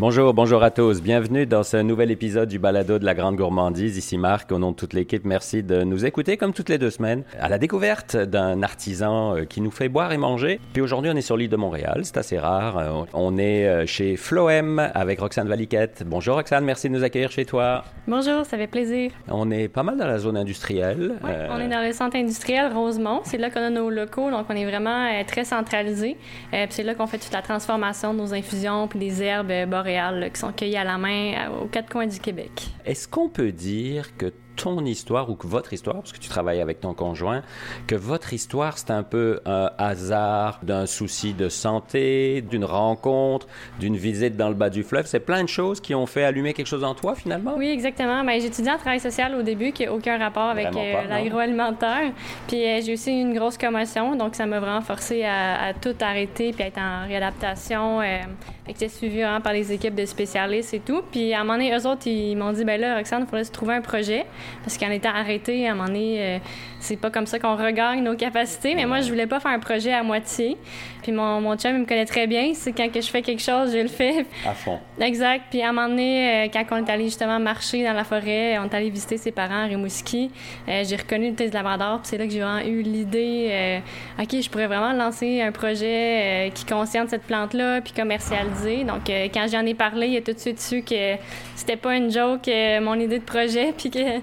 Bonjour, bonjour à tous. Bienvenue dans ce nouvel épisode du Balado de la Grande Gourmandise. Ici Marc, au nom de toute l'équipe, merci de nous écouter comme toutes les deux semaines à la découverte d'un artisan euh, qui nous fait boire et manger. Puis aujourd'hui, on est sur l'île de Montréal, c'est assez rare. Euh, on est euh, chez Floem avec Roxane Valiquette. Bonjour Roxane, merci de nous accueillir chez toi. Bonjour, ça fait plaisir. On est pas mal dans la zone industrielle. Oui, on est dans le centre industriel Rosemont. C'est là qu'on a nos locaux, donc on est vraiment très centralisé. puis c'est là qu'on fait toute la transformation de nos infusions puis des herbes qui sont cueillis à la main aux quatre coins du Québec. Est-ce qu'on peut dire que ton histoire ou que votre histoire, parce que tu travailles avec ton conjoint, que votre histoire, c'est un peu un hasard d'un souci de santé, d'une rencontre, d'une visite dans le bas du fleuve. C'est plein de choses qui ont fait allumer quelque chose en toi, finalement? Oui, exactement. Ben, étudié en travail social au début, qui n'a aucun rapport avec euh, l'agroalimentaire. Puis euh, j'ai aussi eu une grosse commotion, donc ça m'a vraiment forcé à, tout arrêter puis à être en réadaptation. Euh, été suivi hein, par les équipes de spécialistes et tout. Puis à un moment donné, eux autres, ils m'ont dit, ben là, Roxane, il faudrait se trouver un projet. Parce qu'en étant arrêté, à un moment donné, euh, c'est pas comme ça qu'on regagne nos capacités. Mais moi, je voulais pas faire un projet à moitié. Puis mon, mon chum, il me connaît très bien. C'est quand que je fais quelque chose, je le fais. À fond. Exact. Puis à un moment donné, euh, quand on est allé justement marcher dans la forêt, on est allé visiter ses parents à Rimouski, euh, j'ai reconnu le test Labrador. Puis c'est là que j'ai vraiment eu l'idée, OK, je pourrais vraiment lancer un projet qui concerne cette plante-là, puis commercialiser. Donc quand j'en ai parlé, il a tout de suite su que c'était pas une joke, mon idée de projet, puis que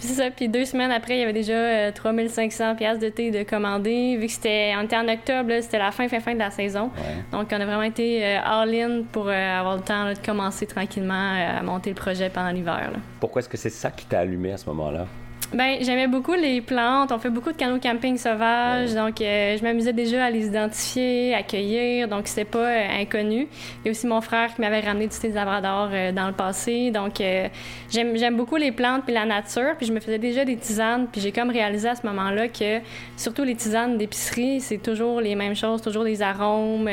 puis ça. Puis deux semaines après, il y avait déjà 3500 euh, pièces de thé de commander. Vu que c'était, on était en octobre, c'était la fin, fin, fin de la saison. Donc, on a vraiment été euh, all-in pour euh, avoir le temps de commencer tranquillement à monter le projet pendant l'hiver. Pourquoi est-ce que c'est ça qui t'a allumé à ce moment-là? Ben, j'aimais beaucoup les plantes. On fait beaucoup de canaux camping sauvages, donc euh, je m'amusais déjà à les identifier, à cueillir, donc c'était pas euh, inconnu. Il y a aussi mon frère qui m'avait ramené du thé de labrador euh, dans le passé, donc j'aime beaucoup les plantes puis la nature, puis je me faisais déjà des tisanes, puis j'ai comme réalisé à ce moment-là que surtout les tisanes d'épicerie, c'est toujours les mêmes choses, toujours des arômes,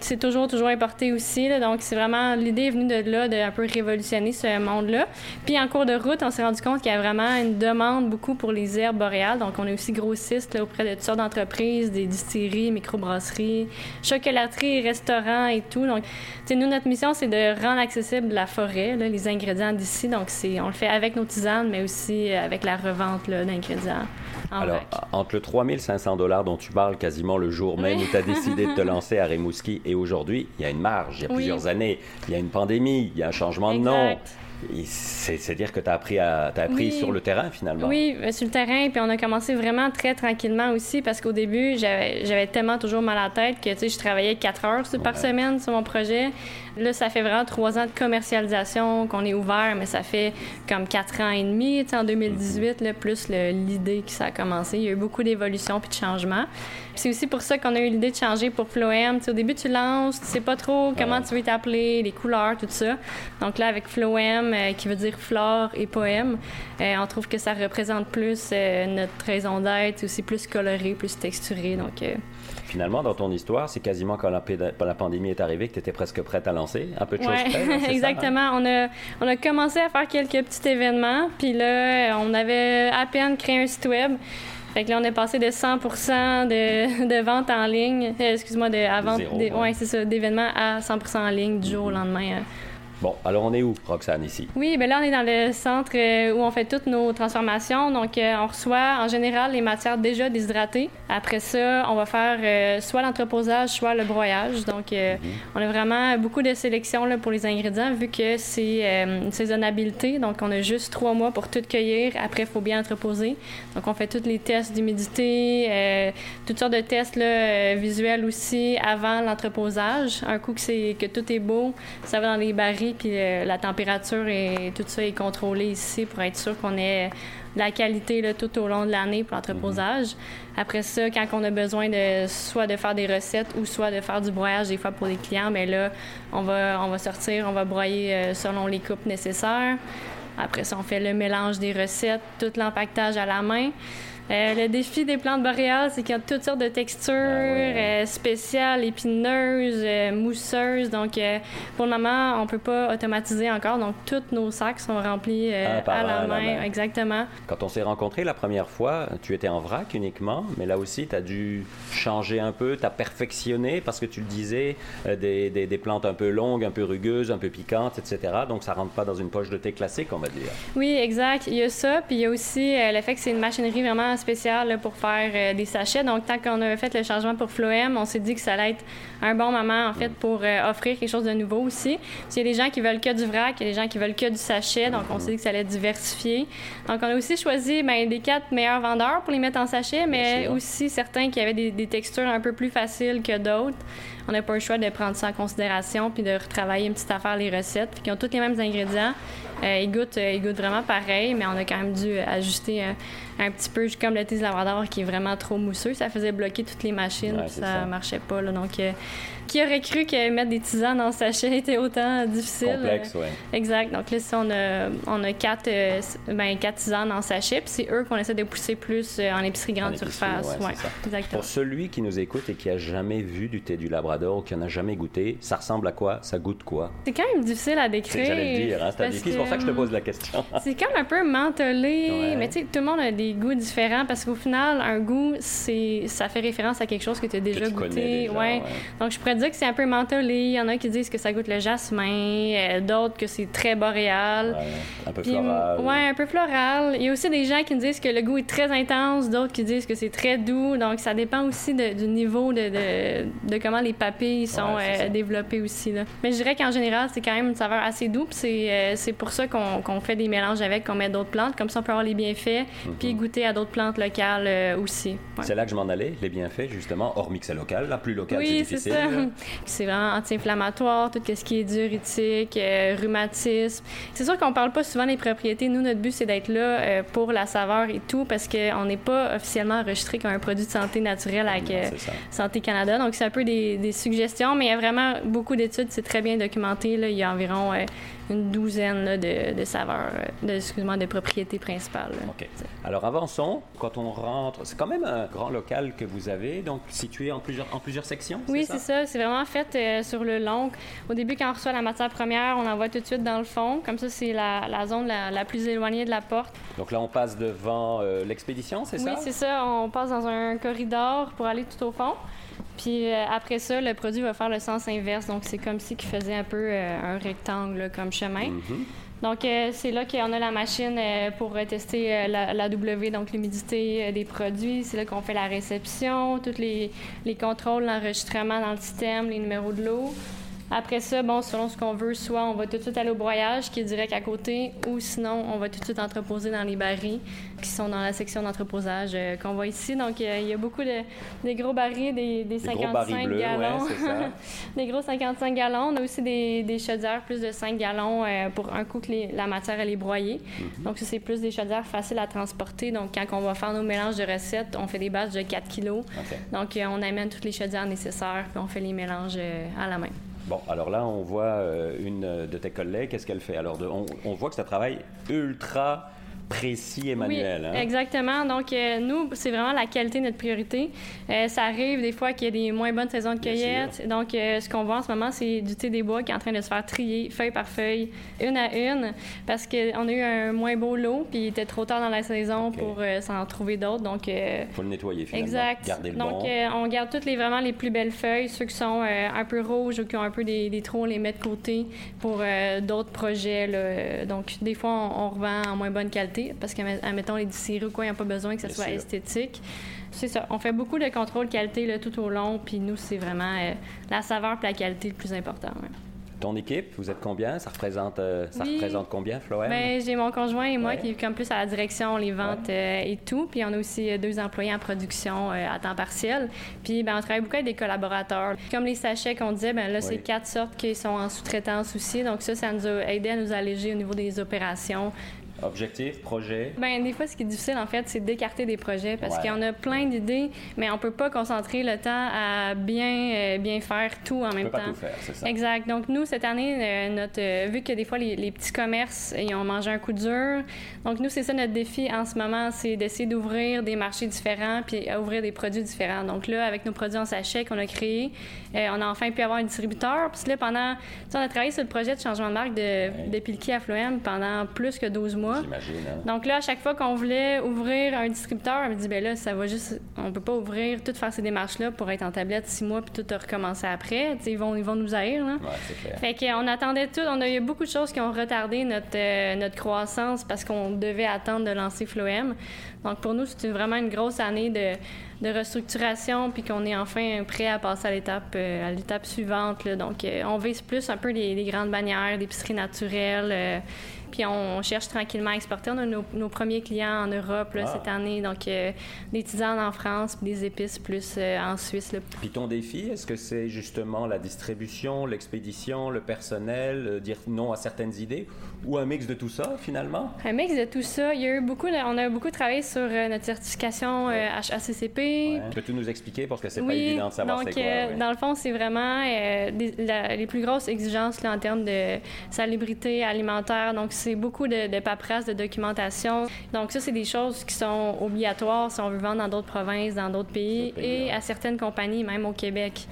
c'est toujours toujours importé aussi, là, donc c'est vraiment l'idée est venue de là de un peu révolutionner ce monde-là. Puis en cours de route, on s'est rendu compte qu'il y a vraiment une demande beaucoup pour les herbes boréales. Donc, on est aussi grossiste auprès de toutes sortes d'entreprises, des distilleries, microbrasseries, chocolateries, restaurants et tout. Donc, nous, notre mission, c'est de rendre accessible la forêt, les ingrédients d'ici. Donc, on le fait avec nos tisanes, mais aussi avec la revente d'ingrédients. Alors, entre le 3500 dollars dont tu parles quasiment le jour même où tu as décidé de te lancer à Rimouski et aujourd'hui, il y a une marge, il y a plusieurs années, il y a une pandémie, il y a un changement de nom. C'est-à-dire que tu as appris, à, as appris sur le terrain finalement. Oui, euh, sur le terrain. Puis on a commencé vraiment très tranquillement aussi parce qu'au début, j'avais tellement toujours mal à la tête que tu sais, je travaillais quatre heures par semaine sur mon projet. Là, ça fait vraiment trois ans de commercialisation qu'on est ouvert, mais ça fait comme quatre ans et demi, en 2018, là, plus l'idée que ça a commencé. Il y a eu beaucoup d'évolutions puis de changements. C'est aussi pour ça qu'on a eu l'idée de changer pour Floem. au début, tu lances, tu sais pas trop comment tu veux t'appeler, les couleurs, tout ça. Donc là, avec Floem, euh, qui veut dire flore et poème, euh, on trouve que ça représente plus euh, notre raison d'être, aussi plus coloré, plus texturé. Donc finalement, dans ton histoire, c'est quasiment quand la, la, pandémie est arrivée que tu étais presque prête à lancer, un peu de choses près, hein, Exactement. On, a, on a commencé à faire quelques petits événements, puis là, on avait à peine créé un site web. Fait que là, on est passé de 100 de, de vente en ligne, euh, excuse-moi, de, à vente, ouais, c'est ça, d'événements à 100 en ligne du jour au lendemain. Hein. Bon, alors on est où, Roxane, ici? Oui, bien là, on est dans le centre euh, où on fait toutes nos transformations. Donc, euh, on reçoit en général les matières déjà déshydratées. Après ça, on va faire euh, soit l'entreposage, soit le broyage. Donc, mhm. on a vraiment beaucoup de sélection là, pour les ingrédients vu que c'est une saisonnabilité. Donc, on a juste trois mois pour tout cueillir. Après, il faut bien entreposer. Donc, on fait tous les tests d'humidité, toutes sortes de tests là, visuels aussi avant l'entreposage. Un coup que, c'est, que tout est beau, ça va dans les barils puis euh, la température et tout ça est contrôlé ici pour être sûr qu'on ait la qualité là, tout au long de l'année pour l'entreposage. Mm-hmm. Après ça, quand on a besoin de soit de faire des recettes ou soit de faire du broyage des fois pour les clients, mais ben là, on va, on va sortir, on va broyer euh, selon les coupes nécessaires. Après ça, on fait le mélange des recettes, tout l'empaquetage à la main. Euh, le défi des plantes boréales, c'est qu'il y a toutes sortes de textures ah spéciales, épineuses, mousseuses. Donc, pour le moment, on peut pas automatiser encore. Donc, tous nos sacs sont remplis ah, à, la, main. Exactement. Quand on s'est rencontrés la première fois, tu étais en vrac uniquement, mais là aussi, tu as dû changer un peu, tu as perfectionné parce que tu le disais, des, des, des plantes un peu longues, un peu rugueuses, un peu piquantes, etc. Donc, ça rentre pas dans une poche de thé classique, on va dire. Oui, exact. Il y a ça. Puis il y a aussi euh, le fait que c'est une machinerie vraiment spéciale pour faire euh, des sachets. Donc, tant qu'on a fait le changement pour Floem, on s'est dit que ça allait être un bon moment, en fait, mm. pour euh, offrir quelque chose de nouveau aussi. Puis, il y a des gens qui veulent que du vrac, il y a des gens qui veulent que du sachet. Donc, on mm-hmm. s'est dit que ça allait être diversifié. Donc, on a aussi choisi ben, les quatre meilleurs vendeurs pour les mettre en sachet, mais aussi certains qui avaient des, des textures un peu plus faciles que d'autres on n'a pas le choix de prendre ça en considération puis de retravailler une petite affaire les recettes, puis qui ont tous les mêmes ingrédients. Euh, euh, ils goûtent vraiment pareil, mais on a quand même dû ajuster un, petit peu, comme le thé Labrador qui est vraiment trop mousseux. Ça faisait bloquer toutes les machines, ça, ça, marchait pas. Là, donc, euh, qui aurait cru que mettre des tisanes le sachet était autant difficile? Complexe, oui. Exact. Donc là, si on a, on a quatre, euh, ben, quatre tisanes en sachet, puis c'est eux qu'on essaie de pousser plus euh, en épicerie grande surface. Ouais, exactement. Pour celui qui nous écoute et qui a jamais vu du thé du Labrador ou qui en a jamais goûté, ça ressemble à quoi? Ça goûte quoi? C'est quand même difficile à décrire. J'allais le dire, hein? c'est pour ça que je te pose la question. c'est comme un peu mentholé, mais tu sais, tout le monde a des goûts différents parce qu'au final, un goût, c'est ça fait référence à quelque chose que tu as déjà goûté. ouais. Donc, je pourrais que c'est un peu mentholé. Il y en a qui disent que ça goûte le jasmin, euh, d'autres que c'est très boréal. un peu floral. Ouais, un peu floral. Il y a aussi des gens qui disent que le goût est très intense, d'autres qui disent que c'est très doux. Donc, ça dépend aussi du niveau de, de, comment les papilles sont euh, développées aussi. Là. Mais je dirais qu'en général, c'est quand même une saveur assez douce. C'est, euh, c'est pour ça qu'on, fait des mélanges avec, qu'on met d'autres plantes. Comme ça, on peut avoir les bienfaits, mhm. puis goûter à d'autres plantes locales aussi. C'est là que je m'en allais, les bienfaits, justement, hormis que c'est local. La plus locale, c'est difficile. C'est vraiment anti-inflammatoire, tout ce qui est diurétique, euh, rhumatisme. C'est sûr qu'on parle pas souvent des propriétés. Nous, notre but, c'est d'être là euh, pour la saveur et tout, parce qu'on n'est pas officiellement enregistré comme un produit de santé naturel avec euh, Santé Canada. Donc, c'est un peu des, des, suggestions, mais il y a vraiment beaucoup d'études. C'est très bien documenté. Là. Il y a environ une douzaine de, de, saveurs, de, excuse-moi, de propriétés principales. OK. Alors avançons. Quand on rentre, c'est quand même un grand local que vous avez, donc situé en plusieurs, en plusieurs sections. Oui, c'est ça? C'est vraiment fait euh, sur le long. Au début, quand on reçoit la matière première, on envoie tout de suite dans le fond. Comme ça, c'est la, la zone la, plus éloignée de la porte. Donc là, on passe devant euh, l'expédition, c'est ça? Oui, c'est ça. On passe dans un corridor pour aller tout au fond. Puis euh, après ça, le produit va faire le sens inverse. Donc, c'est comme si il faisait un peu euh, un rectangle comme chemin. Mm-hmm. Donc, euh, c'est là qu'on a la machine pour tester la, W, donc l'humidité des produits. C'est là qu'on fait la réception, tous les, les contrôles, l'enregistrement dans le système, les numéros de l'eau. Après ça, bon, selon ce qu'on veut, soit on va tout de suite aller au broyage qui est direct à côté, ou sinon on va tout de suite entreposer dans les barils qui sont dans la section d'entreposage euh, qu'on voit ici. Donc il y a beaucoup de des gros barils, des, des 55 gallons. des gros 55 gallons. On a aussi des, des chaudières plus de 5 gallons euh, pour un coup que la matière elle est broyée. Mm-hmm. Donc ça, c'est plus des chaudières faciles à transporter. Donc quand on va faire nos mélanges de recettes, on fait des batchs de 4 kilos. Donc euh, on amène toutes les chaudières nécessaires puis on fait les mélanges à la main. Alors là, on voit euh, une de tes collègues. Qu'est-ce qu'elle fait? Alors, on, voit que ça travaille ultra précis et manuel. Oui, hein? exactement. Donc, euh, nous, c'est vraiment la qualité notre priorité. Euh, ça arrive des fois qu'il y a des moins bonnes saisons de cueillette. Donc, euh, ce qu'on voit en ce moment, c'est du thé des bois qui est en train de se faire trier feuille par feuille, une à une, parce qu'on a eu un moins beau lot, puis il était trop tard dans la saison pour s'en trouver d'autres. Donc, il faut le nettoyer finalement. Exact. Garder le Donc, on garde toutes les vraiment les plus belles feuilles, ceux qui sont un peu rouges ou qui ont un peu des, des trous, on les met de côté pour d'autres projets. Là. Donc, des fois, on, on revend en moins bonne qualité parce que, admettons, les distilleries ou quoi, ils n'ont pas besoin que ce soit esthétique. C'est ça. On fait beaucoup de contrôle qualité là, tout au long, puis nous, c'est vraiment euh, la saveur et la qualité le plus important. Ton équipe, vous êtes combien? Ça représente, euh, ça représente combien, Floël? Ben, j'ai mon conjoint et moi qui est comme plus à la direction, les ventes euh, et tout. Puis on a aussi deux employés en production à temps partiel. Puis ben, on travaille beaucoup avec des collaborateurs. Comme les sachets qu'on disait, ben là, c'est quatre sortes qui sont en sous-traitance aussi. Donc ça, ça nous a aidé à nous alléger au niveau des opérations Objectif, projet? Ben, des fois, ce qui est difficile, en fait, c'est d'écarter des projets parce qu'on a plein d'idées, mais on peut pas concentrer le temps à bien, euh, bien faire tout en même peut temps. Pas tout faire, c'est ça. Exact. Donc, nous, cette année, euh, notre, euh, vu que des fois, les, les, petits commerces, ils ont mangé un coup dur. Donc, nous, c'est ça notre défi en ce moment, c'est d'essayer d'ouvrir des marchés différents puis ouvrir des produits différents. Donc, là, avec nos produits en sachet qu'on a créés, on a enfin pu avoir un distributeur. Puis là, pendant, on a travaillé sur le projet de changement de marque de, de Pilki à Floem pendant plus que 12 mois. Hein. Donc là, à chaque fois qu'on voulait ouvrir un distributeur, on me dit, ben là, ça va juste, on peut pas ouvrir, tout faire ces démarches-là pour être en tablette six mois puis tout recommencer après. ils vont, ils vont nous haïr, là. Ouais, c'est clair. Fait qu'on attendait tout. On a eu beaucoup de choses qui ont retardé notre, euh, notre croissance parce qu'on devait attendre de lancer Floem. Donc pour nous, c'est vraiment une grosse année de, de restructuration puis qu'on est enfin prêt à passer à l'étape euh, à l'étape suivante. Là. Donc euh, on vise plus un peu les, les grandes bannières, l'épicerie naturelle puis on, cherche tranquillement à exporter. On a nos, premiers clients en Europe là, ah. cette année, donc euh, des tisanes en France, puis des épices plus euh, en Suisse. Là. Puis ton défi, est-ce que c'est justement la distribution, l'expédition, le personnel, euh, dire non à certaines idées, ou un mix de tout ça finalement? Un mix de tout ça. Il y a eu beaucoup, on a beaucoup travaillé sur notre certification HACCP. Peux-tu nous expliquer parce que c'est pas évident de savoir c'est quoi Dans le fond, c'est vraiment les plus grosses exigences là, en termes de salubrité alimentaire. Donc c'est beaucoup de, de paperasse, de documentation. Donc ça, c'est des choses qui sont obligatoires si on veut vendre dans d'autres provinces, dans d'autres pays, et à certaines compagnies, même au Québec.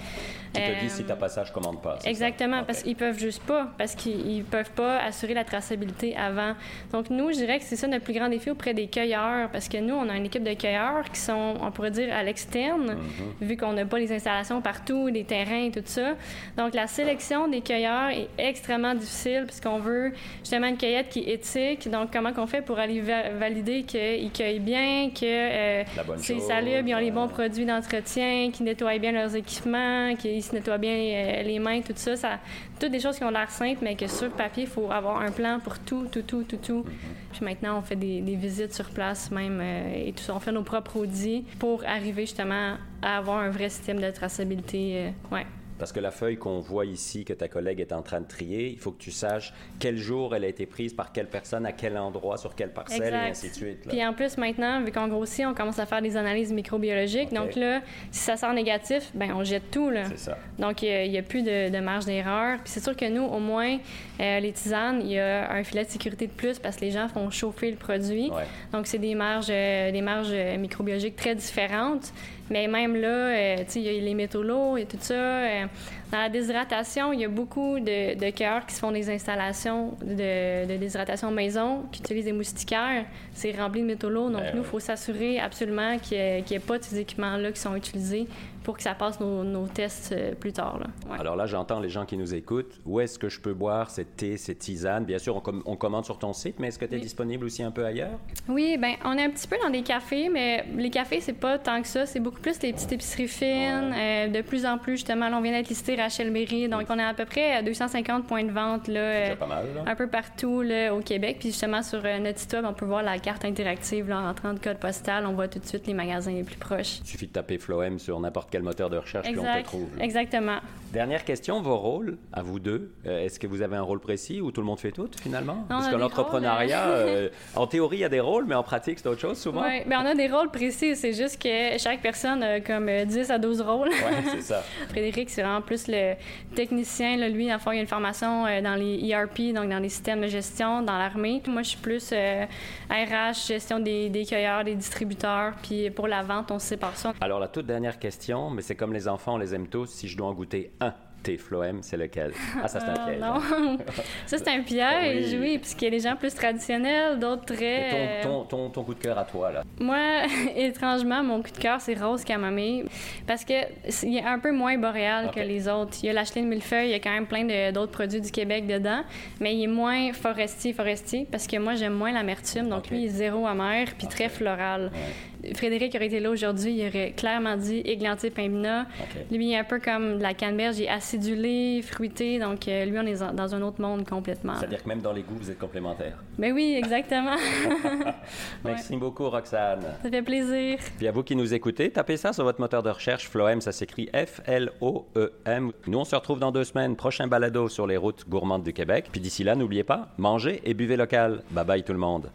Tu te dis si ta passage commande pas. Exactement, parce qu'ils peuvent juste pas, parce qu'ils peuvent pas assurer la traçabilité avant. Donc nous, je dirais que c'est ça notre plus grand défi auprès des cueilleurs, parce que nous, on a une équipe de cueilleurs qui sont, on pourrait dire, à l'externe, mm-hmm. vu qu'on n'a pas les installations partout, les terrains et tout ça. Donc la sélection des cueilleurs est extrêmement difficile, puisqu'on veut justement une cueillette qui est éthique. Donc comment qu'on fait pour aller valider qu'ils cueillent bien, que euh, c'est salubre, ils ont les bons produits d'entretien, qu'ils nettoient bien leurs équipements, qu'ils se nettoient bien euh, les, mains, tout ça, ça. Toutes des choses qui ont l'air simples, mais que sur papier, il faut avoir un plan pour tout, tout, tout, tout, tout. Puis maintenant, on fait des, visites sur place même euh, et tout ça. On fait nos propres audits pour arriver justement à avoir un vrai système de traçabilité. Euh, ouais. Parce que la feuille qu'on voit ici, que ta collègue est en train de trier, il faut que tu saches quel jour elle a été prise par quelle personne, à quel endroit, sur quelle parcelle, et ainsi de suite. Puis en plus, maintenant, vu qu'on grossit, on commence à faire des analyses microbiologiques. Donc là, si ça sort négatif, ben on jette tout. Là. C'est ça. Donc il n'y a, plus de, marge d'erreur. Puis c'est sûr que nous, au moins, euh, les tisanes, il y a un filet de sécurité de plus parce que les gens font chauffer le produit. Donc c'est des marges, euh, des marges euh, microbiologiques très différentes. Mais même là, euh, tu sais, il y a les métaux lourds et tout ça. Euh, dans la déshydratation, il y a beaucoup de, de cœurs qui se font des installations de, de déshydratation maison, qui utilisent des moustiquaires. C'est rempli de métaux lourds. Donc, ben nous, il faut s'assurer absolument qu'il n'y ait, pas de ces équipements-là qui sont utilisés pour que ça passe nos, tests euh, plus tard. Là. Alors là, j'entends les gens qui nous écoutent. Où est-ce que je peux boire cette thé, cette tisane? Bien sûr, on, commande sur ton site, mais est-ce que tu es disponible aussi un peu ailleurs? Oui, ben on est un petit peu dans des cafés, mais les cafés, c'est pas tant que ça. C'est beaucoup plus les petites épiceries fines. Euh, de plus en plus, justement, on vient d'être listé Rachel Berry. Donc, on est à peu près à 250 points de vente là, euh, un peu partout là, au Québec. Puis justement, sur notre site web, on peut voir la carte interactive là, en rentrant de code postal. On voit tout de suite les magasins les plus proches. Il suffit de taper Floem sur n'importe quel moteur de recherche, exact, puis on te trouve. Exactement. Dernière question, vos rôles, à vous deux. Euh, est-ce que vous avez un rôle précis ou tout le monde fait tout, finalement? Parce que l'entrepreneuriat, euh, en théorie, il y a des rôles, mais en pratique, c'est autre chose, souvent. Oui, ben, on a des rôles précis. C'est juste que chaque personne a comme 10 à 12 rôles. Oui, c'est ça. Frédéric, c'est vraiment plus le technicien. Là, lui, fond, il a une formation euh, dans les ERP, donc dans les systèmes de gestion, dans l'armée. Moi, je suis plus RH, gestion des, des cueilleurs, des distributeurs. Puis pour la vente, on sépare ça. Alors, la toute dernière question, mais c'est comme les enfants, on les aime tous. Si je dois en goûter un, tes Floem, c'est lequel? Ah, ça, c'est un euh, piège. non. Hein. ça, c'est un piège, oui. puisqu'il y a des gens plus traditionnels, d'autres très. Ton, ton, ton, coup de cœur à toi, là? Moi, étrangement, mon coup de cœur, c'est Rose Camomille. Parce qu'il est un peu moins boréal que les autres. Il y a l'acheline millefeuille, il y a quand même plein d'autres produits du Québec dedans, mais il est moins forestier, forestier, parce que moi, j'aime moins l'amertume. Donc, lui, il est zéro amer, puis très floral. Frédéric aurait été là aujourd'hui, il aurait clairement dit églantier Paimpina. Lui, il est un peu comme de la canneberge, il est acidulé, fruité, donc euh, lui, on est dans un autre monde complètement. C'est-à-dire que même dans les goûts, vous êtes complémentaires. Mais ben oui, exactement. Merci beaucoup, Roxane. Ça fait plaisir. Puis à vous qui nous écoutez, tapez ça sur votre moteur de recherche. Floem, ça s'écrit F-L-O-E-M. Nous, on se retrouve dans deux semaines. Prochain balado sur les routes gourmandes du Québec. Puis d'ici là, n'oubliez pas, mangez et buvez local. Bye bye tout le monde.